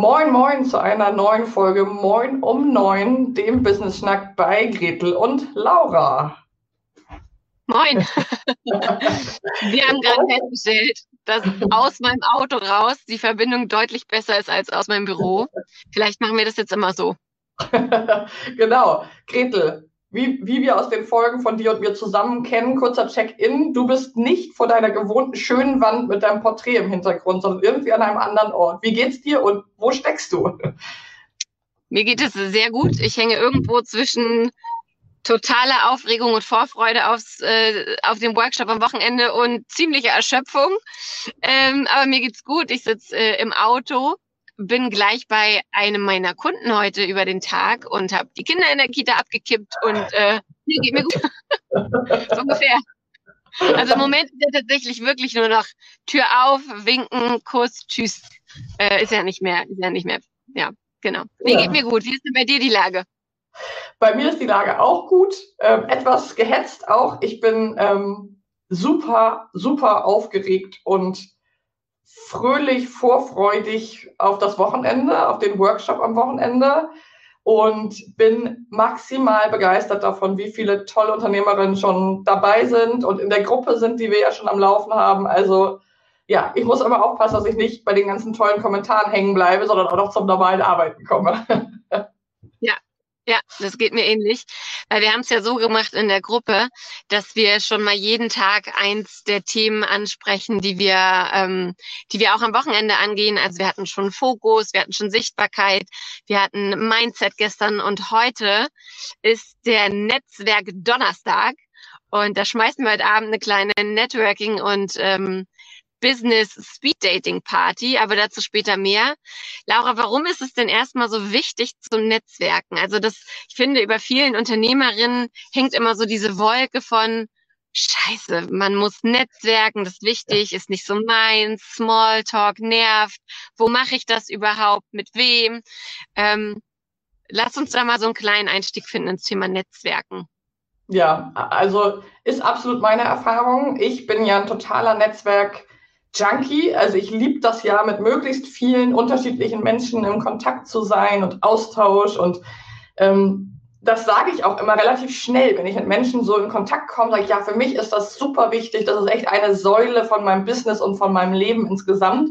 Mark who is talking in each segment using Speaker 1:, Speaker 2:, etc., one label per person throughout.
Speaker 1: Moin, moin zu einer neuen Folge Moin um neun, dem Business Schnack bei Gretel und Laura.
Speaker 2: Moin. Wir haben gerade festgestellt, dass aus meinem Auto raus die Verbindung deutlich besser ist als aus meinem Büro. Vielleicht machen wir das jetzt immer so.
Speaker 1: genau. Gretel, wie, wie wir aus den Folgen von dir und mir zusammen kennen, kurzer Check-in. Du bist nicht vor deiner gewohnten schönen Wand mit deinem Porträt im Hintergrund, sondern irgendwie an einem anderen Ort. Wie geht's dir und wo steckst du?
Speaker 2: Mir geht es sehr gut. Ich hänge irgendwo zwischen totale Aufregung und Vorfreude aufs, äh, auf den Workshop am Wochenende und ziemliche Erschöpfung. Ähm, aber mir geht's gut. Ich sitze äh, im Auto, bin gleich bei einem meiner Kunden heute über den Tag und habe die Kinder in der Kita abgekippt und äh, mir geht mir gut. so ungefähr. Also im Moment ist ja tatsächlich wirklich nur noch Tür auf, winken, Kuss, tschüss. Äh, ist ja nicht mehr, ist ja nicht mehr. Ja, genau. Mir ja. geht mir gut. Wie ist denn bei dir die Lage?
Speaker 1: Bei mir ist die Lage auch gut, ähm, etwas gehetzt auch. Ich bin ähm, super, super aufgeregt und fröhlich, vorfreudig auf das Wochenende, auf den Workshop am Wochenende und bin maximal begeistert davon, wie viele tolle Unternehmerinnen schon dabei sind und in der Gruppe sind, die wir ja schon am Laufen haben. Also ja, ich muss immer aufpassen, dass ich nicht bei den ganzen tollen Kommentaren hängen bleibe, sondern auch noch zum normalen Arbeiten komme.
Speaker 2: Ja, das geht mir ähnlich. Weil wir haben es ja so gemacht in der Gruppe, dass wir schon mal jeden Tag eins der Themen ansprechen, die wir, ähm, die wir auch am Wochenende angehen. Also wir hatten schon Fokus, wir hatten schon Sichtbarkeit, wir hatten Mindset gestern und heute ist der Netzwerk Donnerstag. Und da schmeißen wir heute Abend eine kleine Networking und ähm, Business Speed Dating Party, aber dazu später mehr. Laura, warum ist es denn erstmal so wichtig zu Netzwerken? Also das, ich finde, über vielen Unternehmerinnen hängt immer so diese Wolke von Scheiße, man muss netzwerken, das ist wichtig, ist nicht so meins, Smalltalk nervt, wo mache ich das überhaupt, mit wem? Ähm, lass uns da mal so einen kleinen Einstieg finden ins Thema Netzwerken.
Speaker 1: Ja, also ist absolut meine Erfahrung. Ich bin ja ein totaler Netzwerk Junkie. Also ich liebe das ja, mit möglichst vielen unterschiedlichen Menschen im Kontakt zu sein und Austausch. Und ähm, das sage ich auch immer relativ schnell, wenn ich mit Menschen so in Kontakt komme, sage ich, ja, für mich ist das super wichtig. Das ist echt eine Säule von meinem Business und von meinem Leben insgesamt.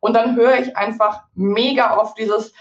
Speaker 1: Und dann höre ich einfach mega oft dieses,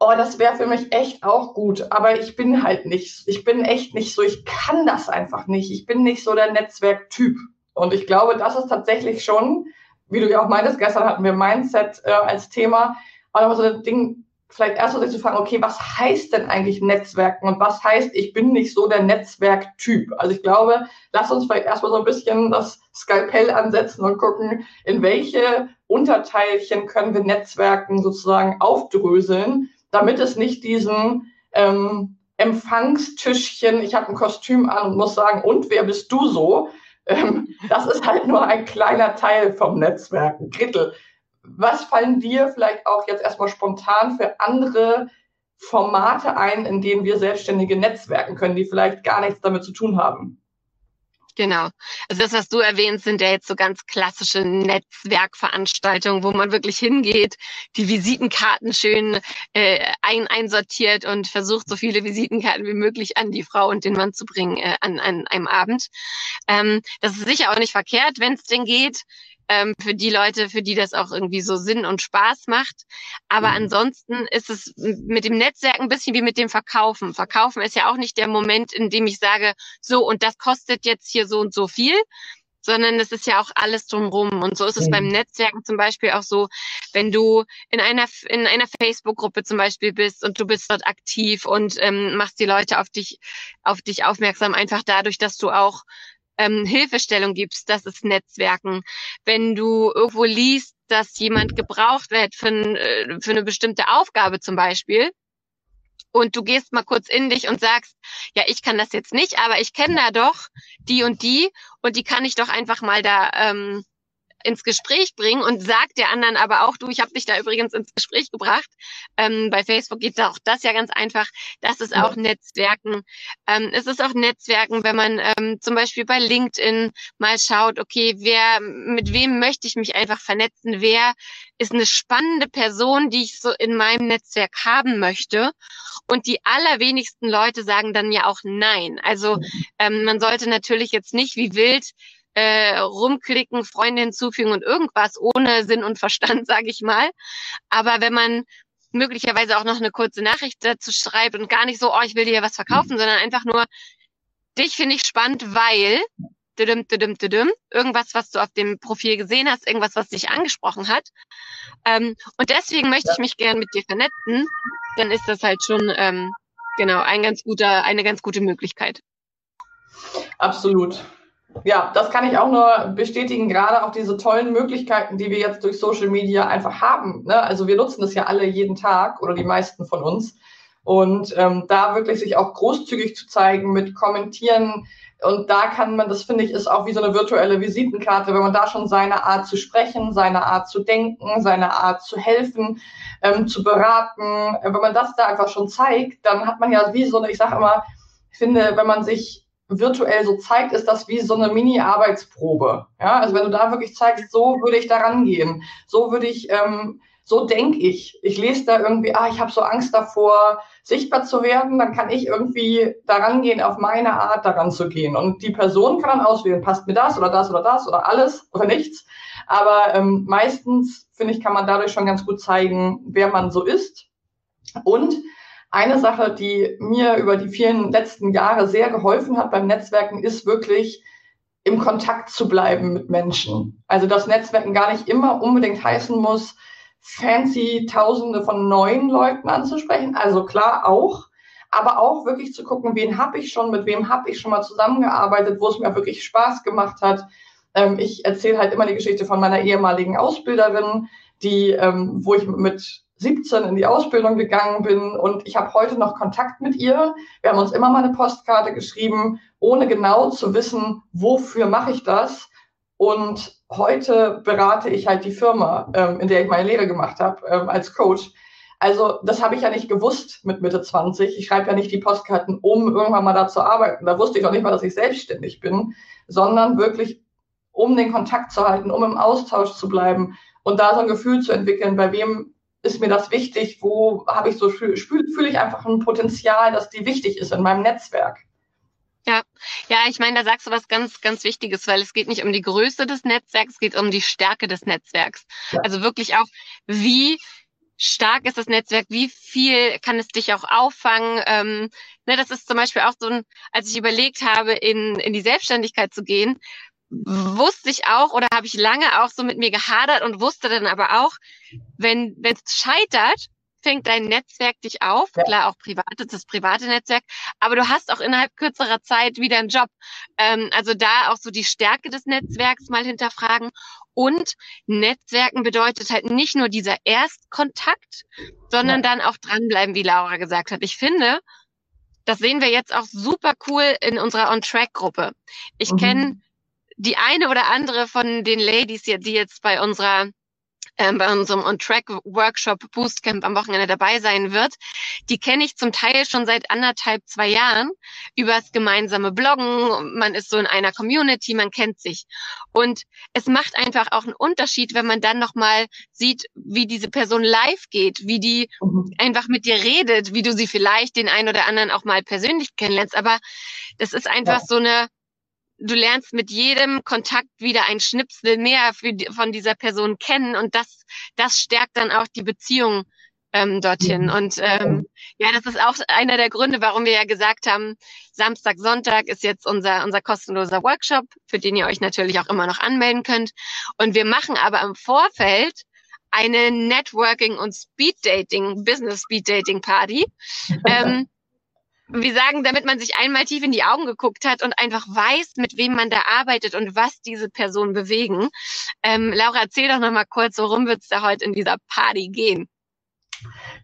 Speaker 1: oh, das wäre für mich echt auch gut, aber ich bin halt nicht, ich bin echt nicht so, ich kann das einfach nicht. Ich bin nicht so der Netzwerktyp. Und ich glaube, das ist tatsächlich schon, wie du ja auch meintest, gestern hatten wir Mindset äh, als Thema, aber so ein Ding, vielleicht erst mal sich zu fragen, okay, was heißt denn eigentlich Netzwerken und was heißt, ich bin nicht so der Netzwerktyp? Also ich glaube, lass uns vielleicht erstmal so ein bisschen das Skalpell ansetzen und gucken, in welche Unterteilchen können wir Netzwerken sozusagen aufdröseln, damit es nicht diesen ähm, Empfangstischchen, ich habe ein Kostüm an und muss sagen, und wer bist du so? Ähm, das ist halt nur ein kleiner Teil vom Netzwerken. Gretel, was fallen dir vielleicht auch jetzt erstmal spontan für andere Formate ein, in denen wir Selbstständige netzwerken können, die vielleicht gar nichts damit zu tun haben?
Speaker 2: Genau. Also das, was du erwähnst, sind ja jetzt so ganz klassische Netzwerkveranstaltungen, wo man wirklich hingeht, die Visitenkarten schön äh, ein einsortiert und versucht, so viele Visitenkarten wie möglich an die Frau und den Mann zu bringen äh, an, an einem Abend. Ähm, das ist sicher auch nicht verkehrt, wenn es denn geht. Ähm, für die Leute, für die das auch irgendwie so Sinn und Spaß macht. Aber mhm. ansonsten ist es mit dem Netzwerk ein bisschen wie mit dem Verkaufen. Verkaufen ist ja auch nicht der Moment, in dem ich sage, so und das kostet jetzt hier so und so viel, sondern es ist ja auch alles drumrum. Und so ist es mhm. beim Netzwerken zum Beispiel auch so, wenn du in einer, in einer Facebook-Gruppe zum Beispiel bist und du bist dort aktiv und ähm, machst die Leute auf dich, auf dich aufmerksam, einfach dadurch, dass du auch ähm, Hilfestellung gibst, das ist Netzwerken. Wenn du irgendwo liest, dass jemand gebraucht wird für, äh, für eine bestimmte Aufgabe zum Beispiel, und du gehst mal kurz in dich und sagst, ja, ich kann das jetzt nicht, aber ich kenne da doch die und die und die kann ich doch einfach mal da ähm, ins Gespräch bringen und sagt der anderen aber auch, du, ich habe dich da übrigens ins Gespräch gebracht. Ähm, bei Facebook geht auch das ja ganz einfach. Das ist auch Netzwerken. Ähm, es ist auch Netzwerken, wenn man ähm, zum Beispiel bei LinkedIn mal schaut, okay, wer, mit wem möchte ich mich einfach vernetzen? Wer ist eine spannende Person, die ich so in meinem Netzwerk haben möchte? Und die allerwenigsten Leute sagen dann ja auch nein. Also ähm, man sollte natürlich jetzt nicht wie wild äh, rumklicken, Freunde hinzufügen und irgendwas ohne Sinn und Verstand, sage ich mal. Aber wenn man möglicherweise auch noch eine kurze Nachricht dazu schreibt und gar nicht so, oh, ich will dir was verkaufen, mhm. sondern einfach nur, dich finde ich spannend, weil düdüm, düdüm, düdüm, irgendwas, was du auf dem Profil gesehen hast, irgendwas, was dich angesprochen hat. Ähm, und deswegen möchte ich mich gern mit dir vernetzen. Dann ist das halt schon ähm, genau ein ganz guter, eine ganz gute Möglichkeit.
Speaker 1: Absolut. Ja, das kann ich auch nur bestätigen, gerade auch diese tollen Möglichkeiten, die wir jetzt durch Social Media einfach haben. Ne? Also wir nutzen das ja alle jeden Tag oder die meisten von uns. Und ähm, da wirklich sich auch großzügig zu zeigen mit Kommentieren. Und da kann man, das finde ich, ist auch wie so eine virtuelle Visitenkarte, wenn man da schon seine Art zu sprechen, seine Art zu denken, seine Art zu helfen, ähm, zu beraten, wenn man das da einfach schon zeigt, dann hat man ja wie so eine, ich sage immer, ich finde, wenn man sich virtuell so zeigt, ist das wie so eine Mini-Arbeitsprobe. Ja, also wenn du da wirklich zeigst, so würde ich da rangehen, so würde ich, ähm, so denke ich. Ich lese da irgendwie, ah, ich habe so Angst davor, sichtbar zu werden, dann kann ich irgendwie daran gehen, auf meine Art daran zu gehen. Und die Person kann dann auswählen, passt mir das oder das oder das oder alles oder nichts. Aber ähm, meistens, finde ich, kann man dadurch schon ganz gut zeigen, wer man so ist. Und eine Sache, die mir über die vielen letzten Jahre sehr geholfen hat beim Netzwerken, ist wirklich im Kontakt zu bleiben mit Menschen. Also dass Netzwerken gar nicht immer unbedingt heißen muss, fancy Tausende von neuen Leuten anzusprechen. Also klar auch, aber auch wirklich zu gucken, wen habe ich schon, mit wem habe ich schon mal zusammengearbeitet, wo es mir wirklich Spaß gemacht hat. Ähm, ich erzähle halt immer die Geschichte von meiner ehemaligen Ausbilderin, die, ähm, wo ich mit 17 in die Ausbildung gegangen bin und ich habe heute noch Kontakt mit ihr. Wir haben uns immer mal eine Postkarte geschrieben, ohne genau zu wissen, wofür mache ich das. Und heute berate ich halt die Firma, ähm, in der ich meine Lehre gemacht habe, ähm, als Coach. Also das habe ich ja nicht gewusst mit Mitte 20. Ich schreibe ja nicht die Postkarten, um irgendwann mal da zu arbeiten. Da wusste ich noch nicht mal, dass ich selbstständig bin, sondern wirklich, um den Kontakt zu halten, um im Austausch zu bleiben und da so ein Gefühl zu entwickeln, bei wem ist mir das wichtig? Wo habe ich so fühle fühl ich einfach ein Potenzial, dass die wichtig ist in meinem Netzwerk?
Speaker 2: Ja, ja, ich meine, da sagst du was ganz, ganz Wichtiges, weil es geht nicht um die Größe des Netzwerks, es geht um die Stärke des Netzwerks. Ja. Also wirklich auch, wie stark ist das Netzwerk, wie viel kann es dich auch auffangen. Ähm, ne, das ist zum Beispiel auch so ein, als ich überlegt habe, in, in die Selbstständigkeit zu gehen, wusste ich auch oder habe ich lange auch so mit mir gehadert und wusste dann aber auch, wenn es scheitert, fängt dein Netzwerk dich auf. Ja. Klar, auch private, das private Netzwerk, aber du hast auch innerhalb kürzerer Zeit wieder einen Job. Ähm, also da auch so die Stärke des Netzwerks mal hinterfragen. Und Netzwerken bedeutet halt nicht nur dieser Erstkontakt, sondern ja. dann auch dranbleiben, wie Laura gesagt hat. Ich finde, das sehen wir jetzt auch super cool in unserer On-Track-Gruppe. Ich mhm. kenne die eine oder andere von den Ladies, die jetzt bei unserer ähm, bei unserem On-Track-Workshop Boostcamp am Wochenende dabei sein wird, die kenne ich zum Teil schon seit anderthalb, zwei Jahren übers gemeinsame Bloggen. Man ist so in einer Community, man kennt sich. Und es macht einfach auch einen Unterschied, wenn man dann nochmal sieht, wie diese Person live geht, wie die mhm. einfach mit dir redet, wie du sie vielleicht den einen oder anderen auch mal persönlich kennenlernst. Aber das ist einfach ja. so eine du lernst mit jedem Kontakt wieder ein Schnipsel mehr für, von dieser Person kennen und das, das stärkt dann auch die Beziehung ähm, dorthin. Mhm. Und ähm, ja, das ist auch einer der Gründe, warum wir ja gesagt haben, Samstag, Sonntag ist jetzt unser, unser kostenloser Workshop, für den ihr euch natürlich auch immer noch anmelden könnt. Und wir machen aber im Vorfeld eine Networking und Speed Dating, Business Speed Dating Party. ähm, wir sagen, damit man sich einmal tief in die Augen geguckt hat und einfach weiß, mit wem man da arbeitet und was diese Person bewegen. Ähm, Laura, erzähl doch noch mal kurz, worum wird es da heute in dieser Party gehen?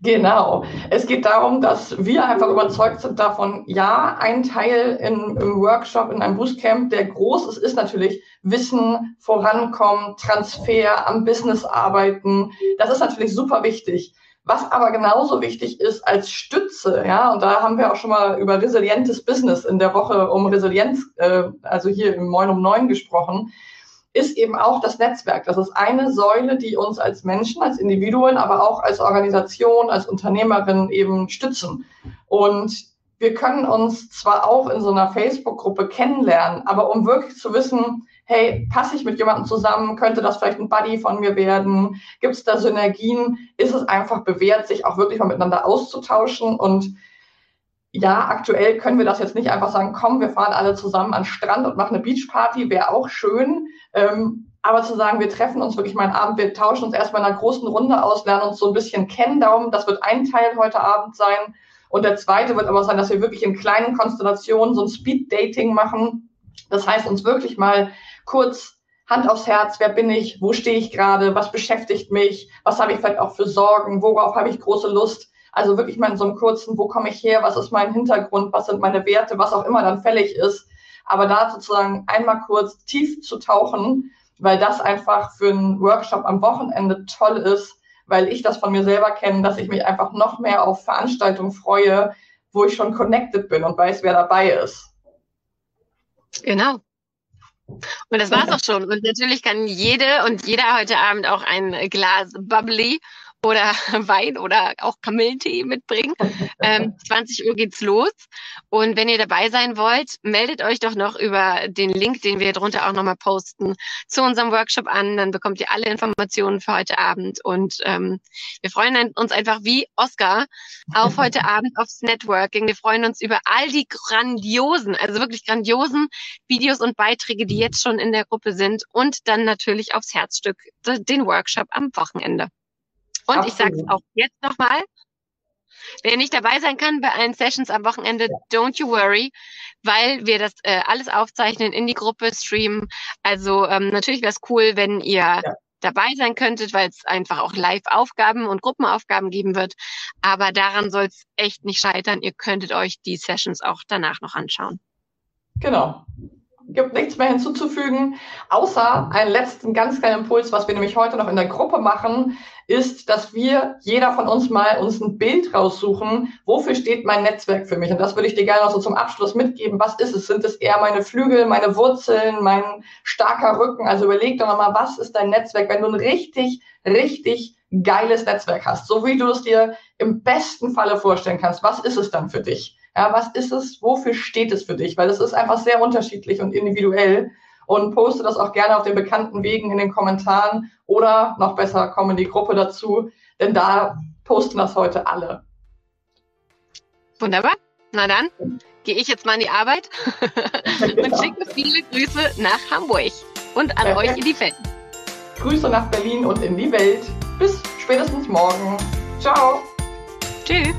Speaker 1: Genau. Es geht darum, dass wir einfach überzeugt sind davon, ja, ein Teil in, im Workshop, in einem Bootcamp, der groß ist, ist natürlich Wissen, Vorankommen, Transfer, am Business arbeiten. Das ist natürlich super wichtig. Was aber genauso wichtig ist als Stütze, ja, und da haben wir auch schon mal über resilientes Business in der Woche um Resilienz, äh, also hier im Moin um neun gesprochen, ist eben auch das Netzwerk. Das ist eine Säule, die uns als Menschen, als Individuen, aber auch als Organisation, als Unternehmerin eben stützen. Und wir können uns zwar auch in so einer Facebook-Gruppe kennenlernen, aber um wirklich zu wissen, hey, passe ich mit jemandem zusammen, könnte das vielleicht ein Buddy von mir werden, gibt es da Synergien, ist es einfach bewährt, sich auch wirklich mal miteinander auszutauschen und ja, aktuell können wir das jetzt nicht einfach sagen, komm, wir fahren alle zusammen an den Strand und machen eine Beachparty, wäre auch schön. Ähm, aber zu sagen, wir treffen uns wirklich mal einen Abend, wir tauschen uns erstmal in einer großen Runde aus, lernen uns so ein bisschen kennen. Darum, das wird ein Teil heute Abend sein. Und der zweite wird aber sein, dass wir wirklich in kleinen Konstellationen so ein Speed-Dating machen. Das heißt, uns wirklich mal kurz Hand aufs Herz, wer bin ich, wo stehe ich gerade, was beschäftigt mich, was habe ich vielleicht auch für Sorgen, worauf habe ich große Lust also wirklich mal in so einem kurzen, wo komme ich her, was ist mein Hintergrund, was sind meine Werte, was auch immer dann fällig ist. Aber da sozusagen einmal kurz tief zu tauchen, weil das einfach für einen Workshop am Wochenende toll ist, weil ich das von mir selber kenne, dass ich mich einfach noch mehr auf Veranstaltungen freue, wo ich schon connected bin und weiß, wer dabei ist.
Speaker 2: Genau. Und das war's auch schon. Und natürlich kann jede und jeder heute Abend auch ein Glas Bubbly oder Wein oder auch Kamillentee mitbringen. Ähm, 20 Uhr geht's los. Und wenn ihr dabei sein wollt, meldet euch doch noch über den Link, den wir drunter auch nochmal posten, zu unserem Workshop an. Dann bekommt ihr alle Informationen für heute Abend. Und ähm, wir freuen uns einfach wie Oscar auf heute Abend aufs Networking. Wir freuen uns über all die grandiosen, also wirklich grandiosen Videos und Beiträge, die jetzt schon in der Gruppe sind. Und dann natürlich aufs Herzstück, den Workshop am Wochenende. Und Absolut. ich sage es auch jetzt nochmal, wer nicht dabei sein kann bei allen Sessions am Wochenende, don't you worry, weil wir das äh, alles aufzeichnen, in die Gruppe streamen. Also ähm, natürlich wäre es cool, wenn ihr ja. dabei sein könntet, weil es einfach auch Live-Aufgaben und Gruppenaufgaben geben wird. Aber daran soll es echt nicht scheitern. Ihr könntet euch die Sessions auch danach noch anschauen.
Speaker 1: Genau gibt nichts mehr hinzuzufügen, außer einen letzten ganz kleinen Impuls, was wir nämlich heute noch in der Gruppe machen, ist, dass wir, jeder von uns mal uns ein Bild raussuchen, wofür steht mein Netzwerk für mich? Und das würde ich dir gerne noch so zum Abschluss mitgeben. Was ist es? Sind es eher meine Flügel, meine Wurzeln, mein starker Rücken? Also überleg doch mal, was ist dein Netzwerk, wenn du ein richtig, richtig geiles Netzwerk hast, so wie du es dir im besten Falle vorstellen kannst. Was ist es dann für dich? Ja, was ist es? Wofür steht es für dich? Weil es ist einfach sehr unterschiedlich und individuell. Und poste das auch gerne auf den bekannten Wegen in den Kommentaren oder noch besser, komm in die Gruppe dazu, denn da posten das heute alle.
Speaker 2: Wunderbar. Na dann gehe ich jetzt mal in die Arbeit genau. und schicke viele Grüße nach Hamburg und an Perfekt. euch in die Welt.
Speaker 1: Grüße nach Berlin und in die Welt. Bis spätestens morgen. Ciao.
Speaker 2: Tschüss.